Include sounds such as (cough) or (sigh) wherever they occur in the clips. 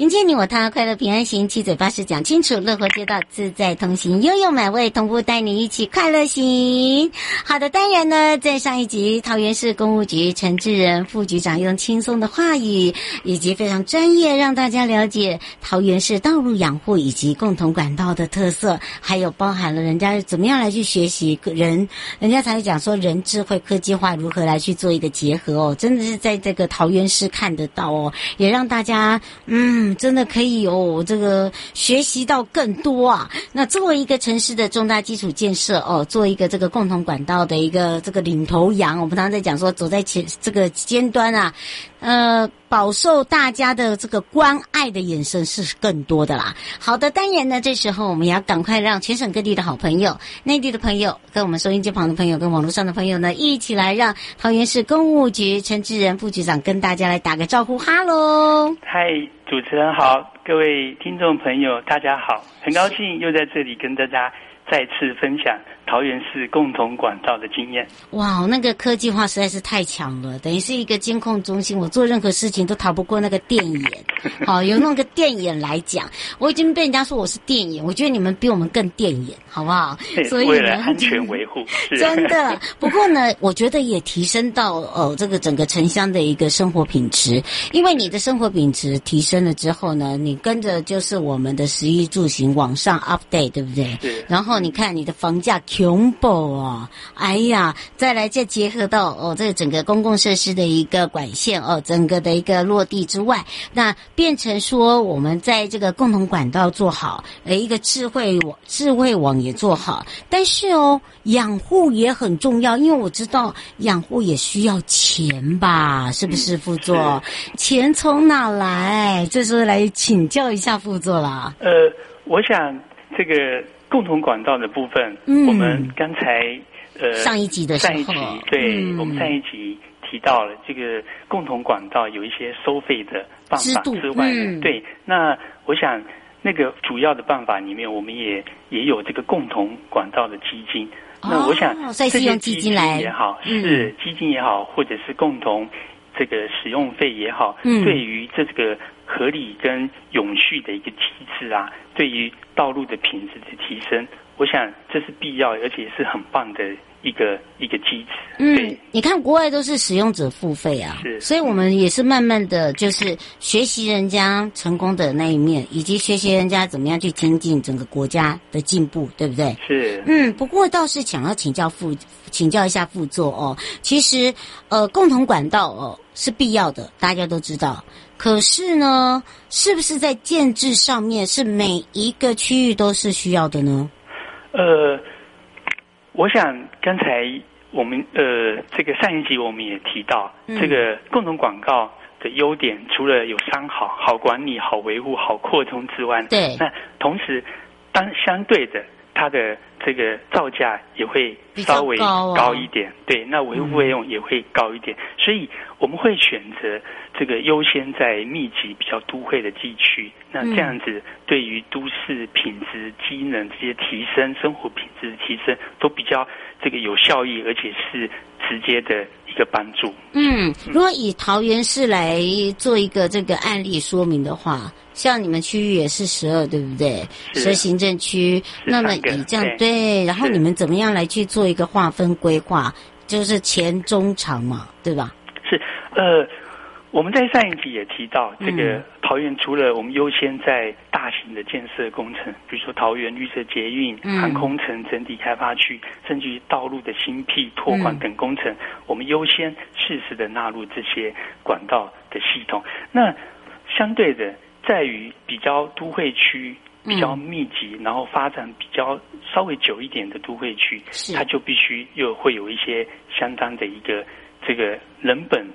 迎接你我他，快乐平安行，七嘴八舌讲清楚，乐活街道自在同行，悠悠美味同步带你一起快乐行。好的，当然呢，在上一集，桃园市公务局陈志仁副局长用轻松的话语以及非常专业，让大家了解桃园市道路养护以及共同管道的特色，还有包含了人家怎么样来去学习人，人家才会讲说人智慧科技化如何来去做一个结合哦，真的是在这个桃园市看得到哦，也让大家嗯。真的可以有这个学习到更多啊！那作为一个城市的重大基础建设哦，做一个这个共同管道的一个这个领头羊，我们常常在讲说，走在前这个尖端啊。呃，饱受大家的这个关爱的眼神是更多的啦。好的，当然呢，这时候我们也要赶快让全省各地的好朋友、内地的朋友、跟我们收音机旁的朋友、跟网络上的朋友呢，一起来让桃园市公务局陈志仁副局长跟大家来打个招呼，哈喽！嗨，主持人好，各位听众朋友，大家好，很高兴又在这里跟大家再次分享。桃园市共同管道的经验，哇，那个科技化实在是太强了，等于是一个监控中心，我做任何事情都逃不过那个电眼。好，(laughs) 有那个电眼来讲，我已经被人家说我是电眼，我觉得你们比我们更电眼，好不好？所以呢，为了安全维护，(laughs) (laughs) 真的。不过呢，我觉得也提升到呃这个整个城乡的一个生活品质，因为你的生活品质提升了之后呢，你跟着就是我们的食衣住行往上 update，对不对？对。然后你看你的房价。雄博啊！哎呀，再来再结合到哦，这整个公共设施的一个管线哦，整个的一个落地之外，那变成说我们在这个共同管道做好，呃，一个智慧网智慧网也做好，但是哦，养护也很重要，因为我知道养护也需要钱吧？是不是副座？钱从哪来？这时候来请教一下副座啦。呃，我想这个。共同管道的部分，嗯、我们刚才呃上一集的时候，上一集对、嗯、我们上一集提到了这个共同管道有一些收费的办法之外，嗯、对，那我想那个主要的办法里面，我们也也有这个共同管道的基金。哦、那我想这些基金也好，嗯、是基金也好，或者是共同这个使用费也好，嗯、对于这个。合理跟永续的一个机制啊，对于道路的品质的提升，我想这是必要，而且是很棒的一个一个机制。嗯，你看国外都是使用者付费啊，是，所以我们也是慢慢的就是学习人家成功的那一面，以及学习人家怎么样去精进整个国家的进步，对不对？是。嗯，不过倒是想要请教副请教一下副座哦，其实呃共同管道哦是必要的，大家都知道。可是呢，是不是在建制上面是每一个区域都是需要的呢？呃，我想刚才我们呃这个上一集我们也提到，嗯、这个共同广告的优点，除了有商好、好管理、好维护、好扩充之外，对，那同时当相对的。它的这个造价也会稍微高一点，对，那维护费用也会高一点，所以我们会选择这个优先在密集、比较都会的地区。那这样子对于都市品质、机能这些提升、生活品质的提升都比较这个有效益，而且是直接的一个帮助。嗯，如果以桃园市来做一个这个案例说明的话。像你们区域也是十二，对不对？十二行政区，那么以这样对，然后你们怎么样来去做一个划分规划？就是前中长嘛，对吧？是，呃，我们在上一集也提到，这个桃园除了我们优先在大型的建设工程，比如说桃园绿色捷运、嗯、航空城整体开发区，甚至于道路的新辟拓宽等工程，嗯、我们优先适时的纳入这些管道的系统。那相对的。在于比较都会区比较密集，嗯、然后发展比较稍微久一点的都会区，它就必须又会有一些相当的一个这个人本，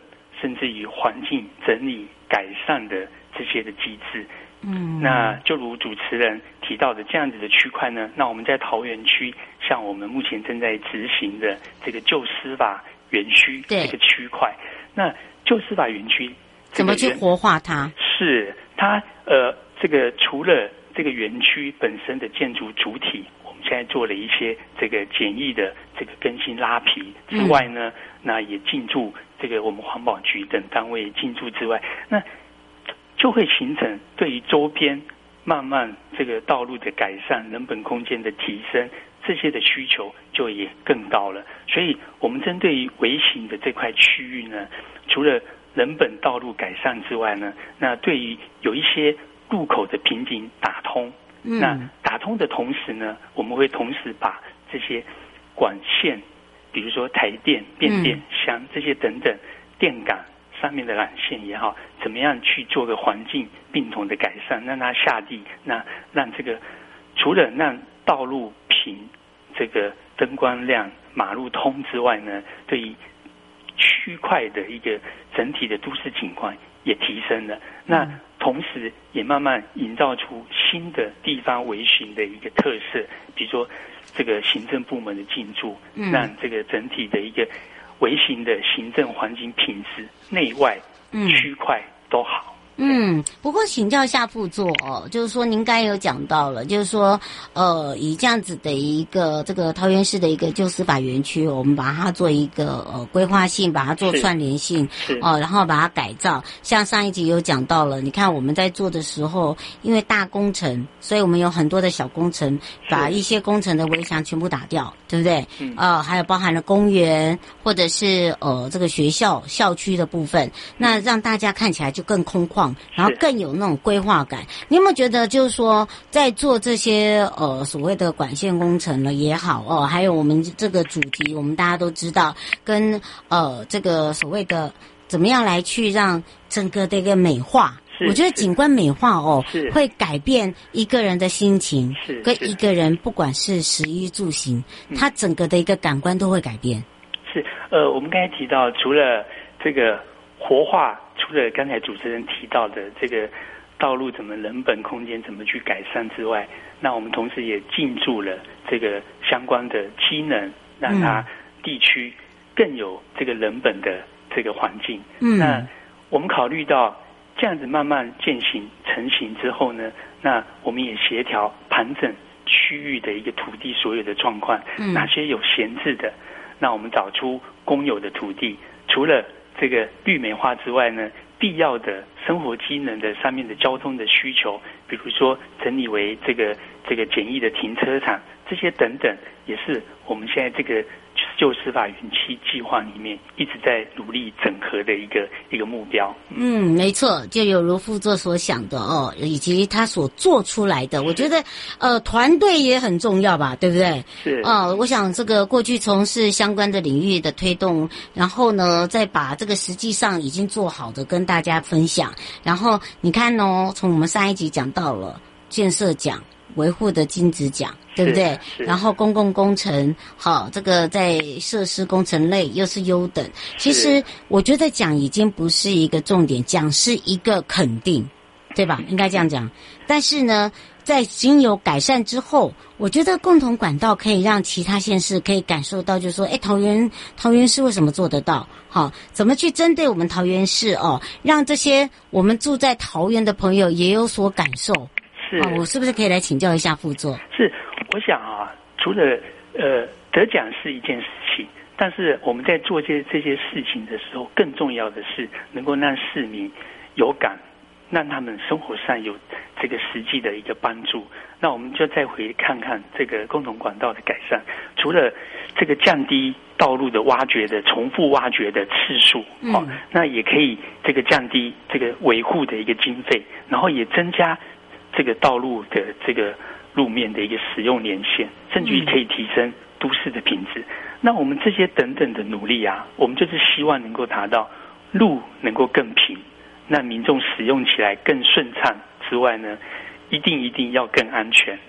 甚至于环境整理改善的这些的机制。嗯，那就如主持人提到的这样子的区块呢，那我们在桃园区，像我们目前正在执行的这个旧司法园区这个区块，那旧司法园区怎么去活化它？是。它呃，这个除了这个园区本身的建筑主体，我们现在做了一些这个简易的这个更新拉皮之外呢，那也进驻这个我们环保局等单位进驻之外，那就会形成对于周边慢慢这个道路的改善、人本空间的提升这些的需求就也更高了。所以，我们针对于微型的这块区域呢，除了人本道路改善之外呢，那对于有一些路口的瓶颈打通，嗯、那打通的同时呢，我们会同时把这些管线，比如说台电、变电箱这些等等电杆上面的缆线也好，怎么样去做个环境并同的改善，让它下地，那让这个除了让道路平、这个灯光亮、马路通之外呢，对于区块的一个整体的都市景观也提升了，那同时也慢慢营造出新的地方微型的一个特色，比如说这个行政部门的进驻，让这个整体的一个微型的行政环境品质内外区块都好。嗯，不过请教一下副座哦，就是说您刚才有讲到了，就是说呃，以这样子的一个这个桃园市的一个旧司法园区，我们把它做一个呃规划性，把它做串联性哦，然后把它改造。像上一集有讲到了，你看我们在做的时候，因为大工程，所以我们有很多的小工程，把一些工程的围墙全部打掉，对不对？嗯。呃，还有包含了公园或者是呃这个学校校区的部分，那让大家看起来就更空旷。然后更有那种规划感。你有没有觉得，就是说，在做这些呃所谓的管线工程了也好哦、呃，还有我们这个主题，我们大家都知道，跟呃这个所谓的怎么样来去让整个的一个美化，我觉得景观美化哦，会改变一个人的心情，跟一个人不管是食衣住行，他整个的一个感官都会改变。是呃，我们刚才提到，除了这个活化。除了刚才主持人提到的这个道路怎么人本空间怎么去改善之外，那我们同时也进驻了这个相关的机能，让它地区更有这个人本的这个环境。嗯，那我们考虑到这样子慢慢渐行成型之后呢，那我们也协调盘整区域的一个土地所有的状况，哪些有闲置的，那我们找出公有的土地，除了这个绿美化之外呢，必要的生活机能的上面的交通的需求，比如说整理为这个这个简易的停车场，这些等等，也是我们现在这个。旧司法园区计划里面一直在努力整合的一个一个目标。嗯，没错，就有如副座所想的哦，以及他所做出来的，我觉得呃，团队也很重要吧，对不对？是。哦，我想这个过去从事相关的领域的推动，然后呢，再把这个实际上已经做好的跟大家分享。然后你看哦，从我们上一集讲到了建设奖。维护的金质奖，对不对？然后公共工程，好，这个在设施工程类又是优等。其实我觉得奖已经不是一个重点，奖是一个肯定，对吧？应该这样讲。但是呢，在经有改善之后，我觉得共同管道可以让其他县市可以感受到，就是说，哎，桃园桃园市为什么做得到？好，怎么去针对我们桃园市哦，让这些我们住在桃园的朋友也有所感受？是，我是不是可以来请教一下副座？是，我想啊，除了呃得奖是一件事情，但是我们在做这这些事情的时候，更重要的是能够让市民有感。让他们生活上有这个实际的一个帮助，那我们就再回看看这个共同管道的改善。除了这个降低道路的挖掘的重复挖掘的次数，好、嗯，那也可以这个降低这个维护的一个经费，然后也增加这个道路的这个路面的一个使用年限，甚至于可以提升都市的品质。那我们这些等等的努力啊，我们就是希望能够达到路能够更平。那民众使用起来更顺畅之外呢，一定一定要更安全。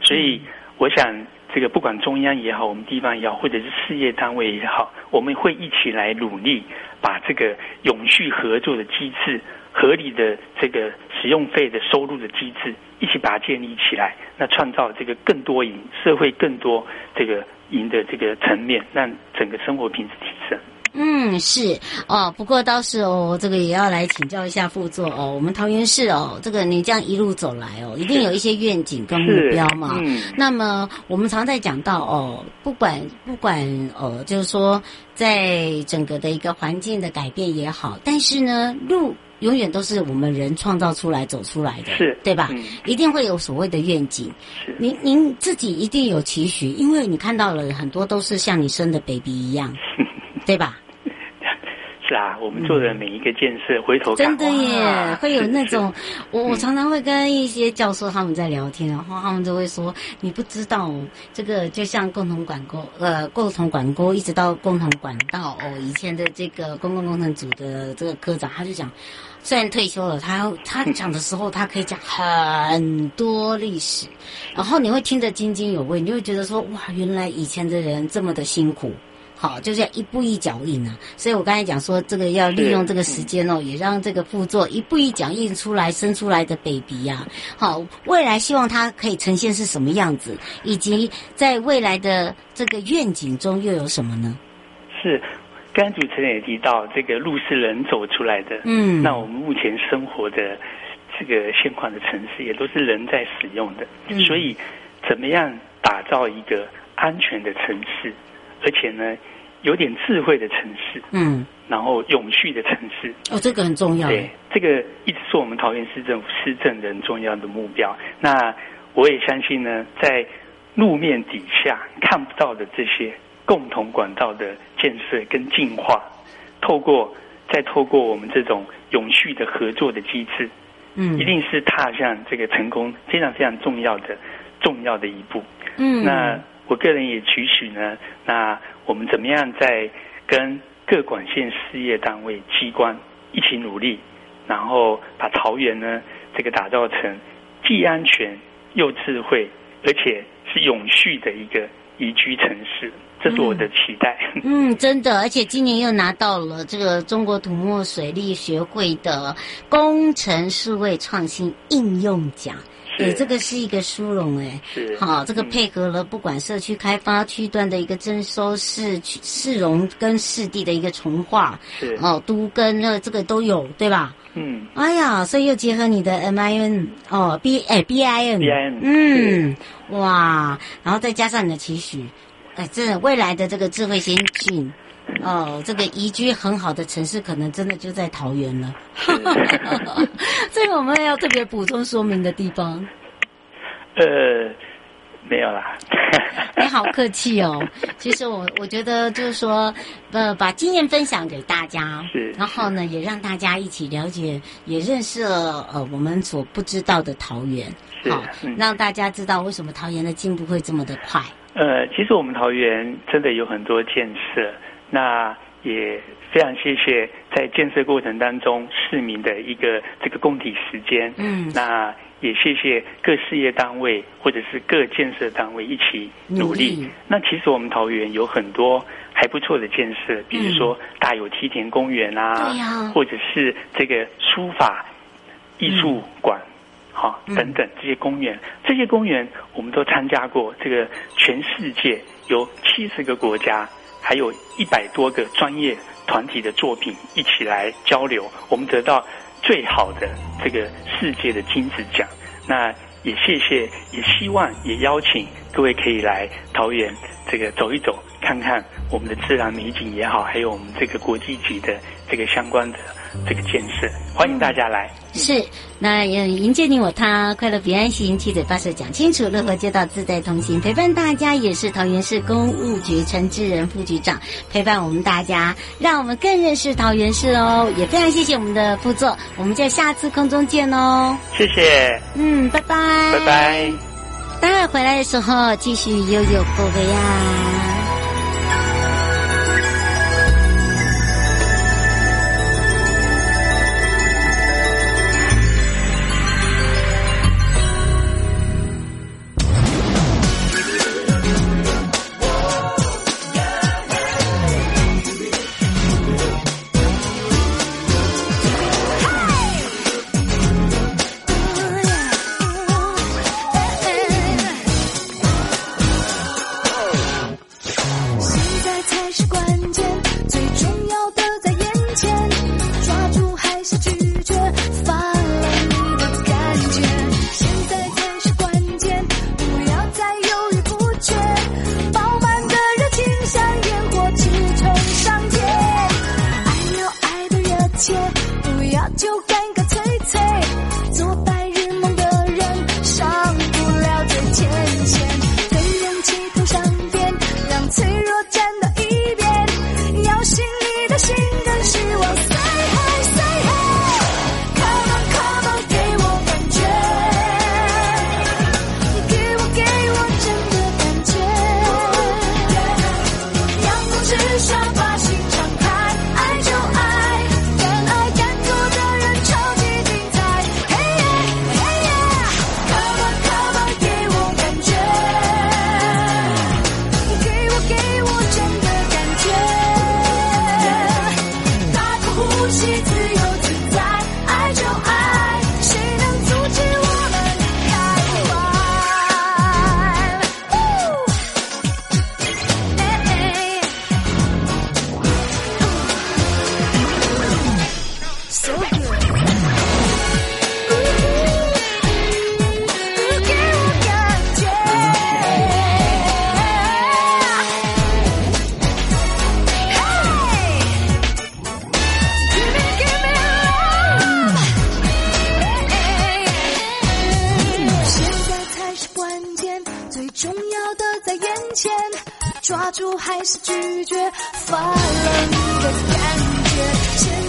所以，我想这个不管中央也好，我们地方也好，或者是事业单位也好，我们会一起来努力，把这个永续合作的机制、合理的这个使用费的收入的机制，一起把它建立起来，那创造这个更多赢，社会更多这个赢的这个层面，让整个生活品质提升。嗯，是哦，不过倒是哦，这个也要来请教一下副座哦。我们桃园市哦，这个你这样一路走来哦，一定有一些愿景跟目标嘛。嗯。那么我们常在讲到哦，不管不管哦，就是说在整个的一个环境的改变也好，但是呢，路永远都是我们人创造出来走出来的，是，对吧？嗯。一定会有所谓的愿景。是。您您自己一定有期许，因为你看到了很多都是像你生的 baby 一样，(laughs) 对吧？是啊，我们做的每一个建设，嗯、回头真的耶，会有那种，我我常常会跟一些教授他们在聊天，然后他们就会说，你不知道这个，就像共同管沟，呃，共同管沟一直到共同管道哦，以前的这个公共工程组的这个科长，他就讲，虽然退休了，他他讲的时候，他可以讲很多历史，然后你会听得津津有味，你就会觉得说，哇，原来以前的人这么的辛苦。好，就是要一步一脚印啊！所以我刚才讲说，这个要利用这个时间哦，也让这个副座一步一脚印出来生出来的 baby 呀、啊。好，未来希望它可以呈现是什么样子，以及在未来的这个愿景中又有什么呢？是，刚才主持人也提到，这个路是人走出来的。嗯，那我们目前生活的这个现况的城市，也都是人在使用的。嗯、所以，怎么样打造一个安全的城市，而且呢？有点智慧的城市，嗯，然后永续的城市，哦，这个很重要。对，这个一直是我们桃园市政府施政的重要的目标。那我也相信呢，在路面底下看不到的这些共同管道的建设跟进化，透过再透过我们这种永续的合作的机制，嗯，一定是踏向这个成功非常非常重要的重要的一步。嗯，那我个人也期许呢，那。我们怎么样在跟各管线事业单位机关一起努力，然后把桃园呢这个打造成既安全又智慧，而且是永续的一个宜居城市，这是我的期待。嗯，嗯，真的，而且今年又拿到了这个中国土木水利学会的工程数位创新应用奖。对，这个是一个殊荣哎，好，这个配合了不管社区开发区段的一个征收市市容跟市地的一个重划，是。哦，都跟那这个都有对吧？嗯，哎呀，所以又结合你的 MIN 哦 B 哎 BIN BIN 嗯哇，然后再加上你的期许，哎，这未来的这个智慧先进。哦，这个宜居很好的城市，可能真的就在桃园了。(laughs) 这个我们要特别补充说明的地方。呃，没有啦。你 (laughs) 好客气哦。其实我我觉得就是说，呃，把经验分享给大家，是，然后呢，也让大家一起了解，也认识了呃我们所不知道的桃园，好，嗯，让大家知道为什么桃园的进步会这么的快。呃，其实我们桃园真的有很多建设。那也非常谢谢在建设过程当中市民的一个这个供体时间。嗯，那也谢谢各事业单位或者是各建设单位一起努力。那其实我们桃园有很多还不错的建设，比如说大有梯田公园啊，嗯、或者是这个书法艺术馆。哈等等这些公园，这些公园我们都参加过。这个全世界有七十个国家，还有一百多个专业团体的作品一起来交流，我们得到最好的这个世界的金子奖。那也谢谢，也希望也邀请各位可以来桃园这个走一走，看看我们的自然美景也好，还有我们这个国际级的这个相关的这个建设，欢迎大家来。是，那迎接你我他，快乐平安行，七嘴八舌讲清楚，乐活街道自在同行，陪伴大家也是桃园市公务局陈志仁副局长陪伴我们大家，让我们更认识桃园市哦。也非常谢谢我们的副座，我们在下次空中见哦。谢谢，嗯，拜拜，拜拜。待会回来的时候继续悠悠宝贝呀。抓住还是拒绝，发冷的感觉。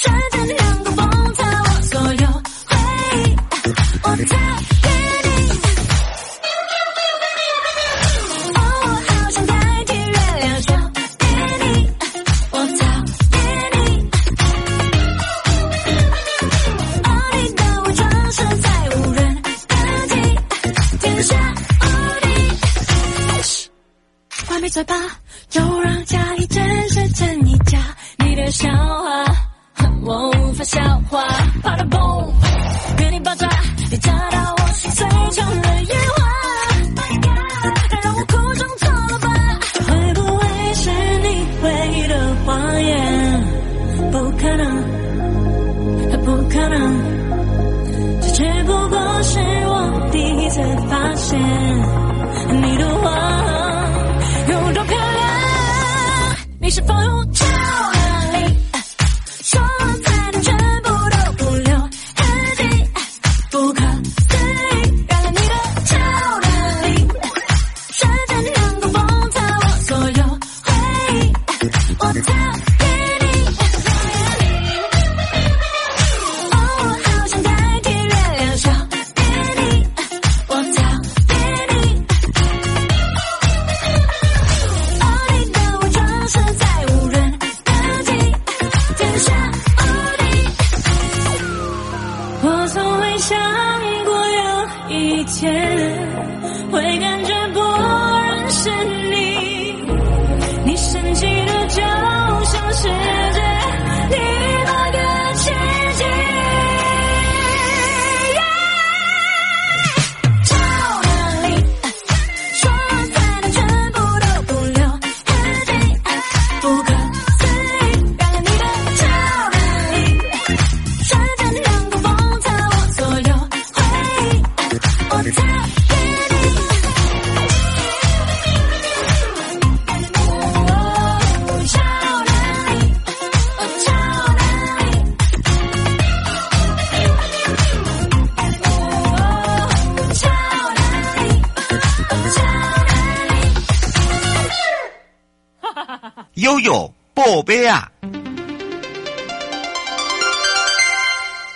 真的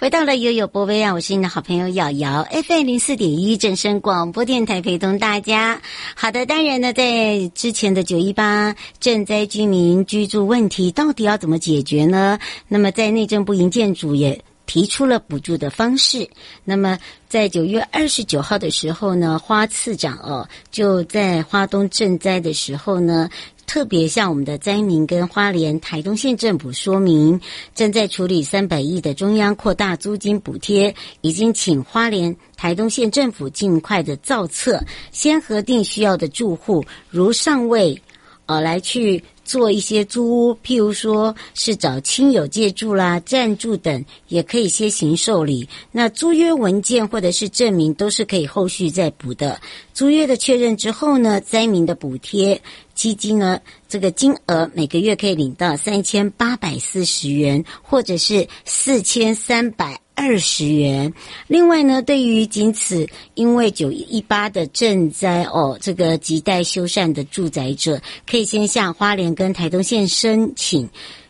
回到了悠悠宝贝啊！我是你的好朋友瑶瑶，FM 零四点一正声广播电台陪同大家。好的，当然呢，在之前的九一八赈灾居民居住问题到底要怎么解决呢？那么在内政部营建署也提出了补助的方式。那么在九月二十九号的时候呢，花次长哦就在花东赈灾的时候呢。特别向我们的灾民跟花莲台东县政府说明，正在处理三百亿的中央扩大租金补贴，已经请花莲台东县政府尽快的造册，先核定需要的住户，如尚未，呃，来去。做一些租屋，譬如说是找亲友借住啦、暂住等，也可以先行受理。那租约文件或者是证明都是可以后续再补的。租约的确认之后呢，灾民的补贴基金呢，这个金额每个月可以领到三千八百四十元，或者是四千三百。二十元。另外呢，对于仅此因为九一八的震灾哦，这个亟待修缮的住宅者，可以先向花莲跟台东县申请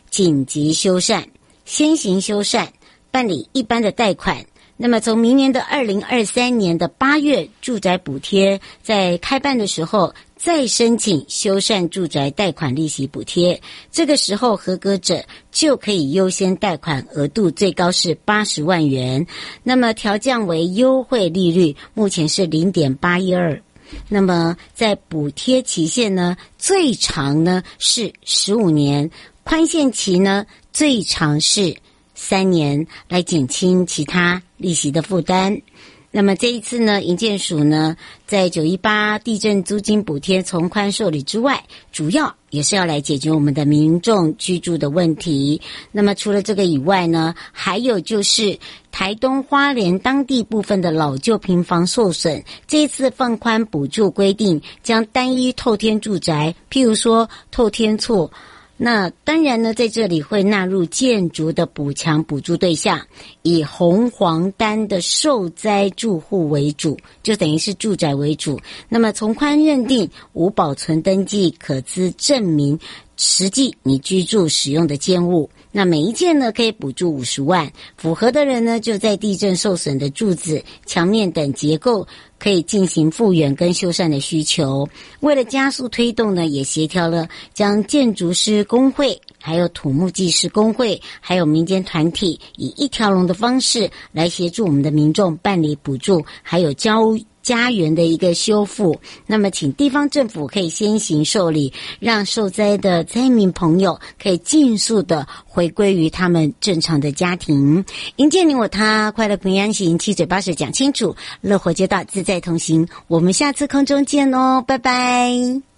紧急修缮，先行修缮，办理一般的贷款。那么从明年的二零二三年的八月，住宅补贴在开办的时候。再申请修缮住宅贷款利息补贴，这个时候合格者就可以优先贷款，额度最高是八十万元。那么调降为优惠利率，目前是零点八一二。那么在补贴期限呢，最长呢是十五年，宽限期呢最长是三年，来减轻其他利息的负担。那么这一次呢，营建署呢，在九一八地震租金补贴从宽受理之外，主要也是要来解决我们的民众居住的问题。那么除了这个以外呢，还有就是台东花莲当地部分的老旧平房受损，这次放宽补助规定，将单一透天住宅，譬如说透天厝。那当然呢，在这里会纳入建筑的补强补助对象，以红黄单的受灾住户为主，就等于是住宅为主。那么从宽认定无保存登记可资证明，实际你居住使用的建物。那每一件呢，可以补助五十万，符合的人呢，就在地震受损的柱子、墙面等结构可以进行复原跟修缮的需求。为了加速推动呢，也协调了将建筑师工会、还有土木技师工会、还有民间团体，以一条龙的方式来协助我们的民众办理补助，还有交。家园的一个修复，那么请地方政府可以先行受理，让受灾的灾民朋友可以尽速的回归于他们正常的家庭。迎接你我他，快乐平安行，七嘴八舌讲清楚，乐活街道自在同行。我们下次空中见哦，拜拜。